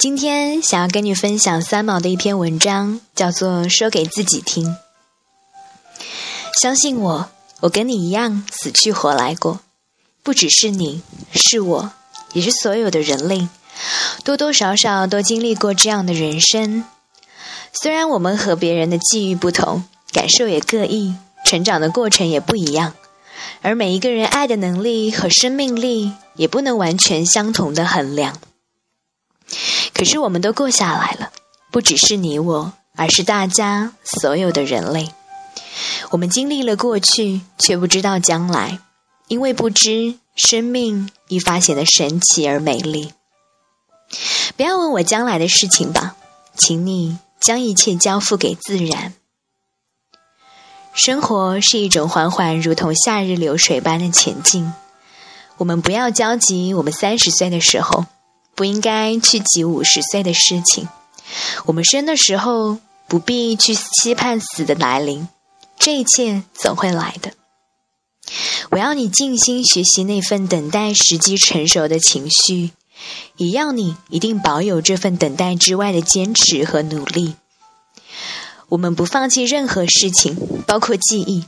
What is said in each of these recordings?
今天想要跟你分享三毛的一篇文章，叫做《说给自己听》。相信我，我跟你一样死去活来过，不只是你，是我，也是所有的人类，多多少少都经历过这样的人生。虽然我们和别人的际遇不同，感受也各异，成长的过程也不一样，而每一个人爱的能力和生命力也不能完全相同的衡量。可是我们都过下来了，不只是你我，而是大家所有的人类。我们经历了过去，却不知道将来，因为不知生命愈发显得神奇而美丽。不要问我将来的事情吧，请你将一切交付给自然。生活是一种缓缓如同夏日流水般的前进。我们不要焦急，我们三十岁的时候。不应该去急五十岁的事情。我们生的时候不必去期盼死的来临，这一切总会来的。我要你静心学习那份等待时机成熟的情绪，也要你一定保有这份等待之外的坚持和努力。我们不放弃任何事情，包括记忆。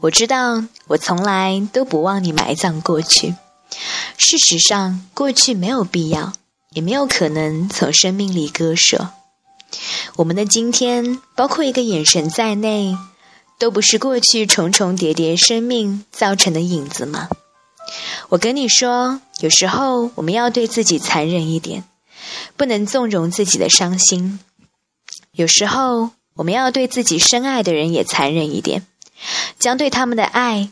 我知道，我从来都不忘你埋葬过去。事实上，过去没有必要，也没有可能从生命里割舍。我们的今天，包括一个眼神在内，都不是过去重重叠叠生命造成的影子吗？我跟你说，有时候我们要对自己残忍一点，不能纵容自己的伤心；有时候我们要对自己深爱的人也残忍一点，将对他们的爱、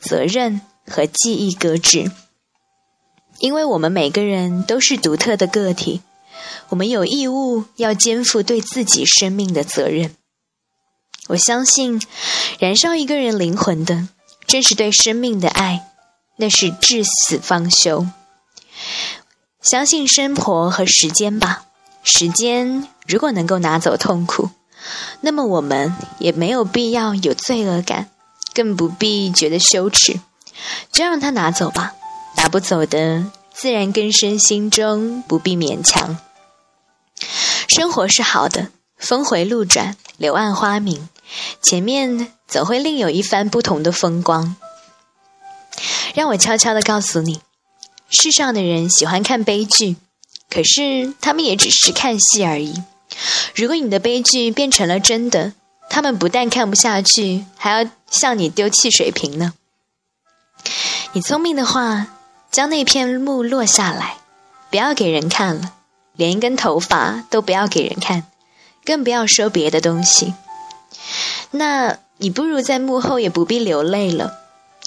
责任和记忆搁置。因为我们每个人都是独特的个体，我们有义务要肩负对自己生命的责任。我相信，燃烧一个人灵魂的，正是对生命的爱，那是至死方休。相信生活和时间吧，时间如果能够拿走痛苦，那么我们也没有必要有罪恶感，更不必觉得羞耻，就让它拿走吧。拿不走的，自然根深心中，不必勉强。生活是好的，峰回路转，柳暗花明，前面总会另有一番不同的风光。让我悄悄的告诉你，世上的人喜欢看悲剧，可是他们也只是看戏而已。如果你的悲剧变成了真的，他们不但看不下去，还要向你丢汽水瓶呢。你聪明的话。将那片幕落下来，不要给人看了，连一根头发都不要给人看，更不要说别的东西。那你不如在幕后也不必流泪了，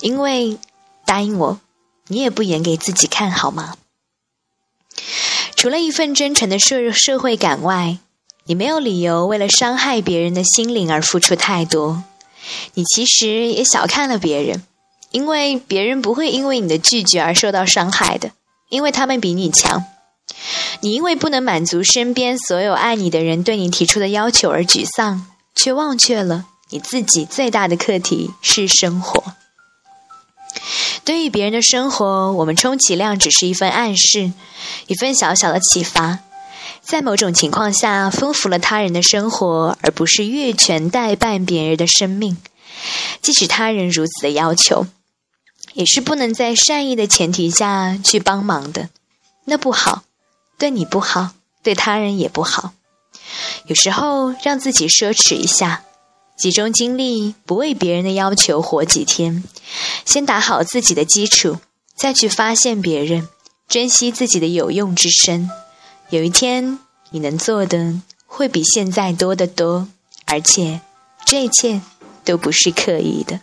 因为答应我，你也不演给自己看好吗？除了一份真诚的社社会感外，你没有理由为了伤害别人的心灵而付出太多。你其实也小看了别人。因为别人不会因为你的拒绝而受到伤害的，因为他们比你强。你因为不能满足身边所有爱你的人对你提出的要求而沮丧，却忘却了你自己最大的课题是生活。对于别人的生活，我们充其量只是一份暗示，一份小小的启发，在某种情况下丰富了他人的生活，而不是越权代办别人的生命。即使他人如此的要求。也是不能在善意的前提下去帮忙的，那不好，对你不好，对他人也不好。有时候让自己奢侈一下，集中精力，不为别人的要求活几天，先打好自己的基础，再去发现别人，珍惜自己的有用之身。有一天，你能做的会比现在多得多，而且这一切都不是刻意的。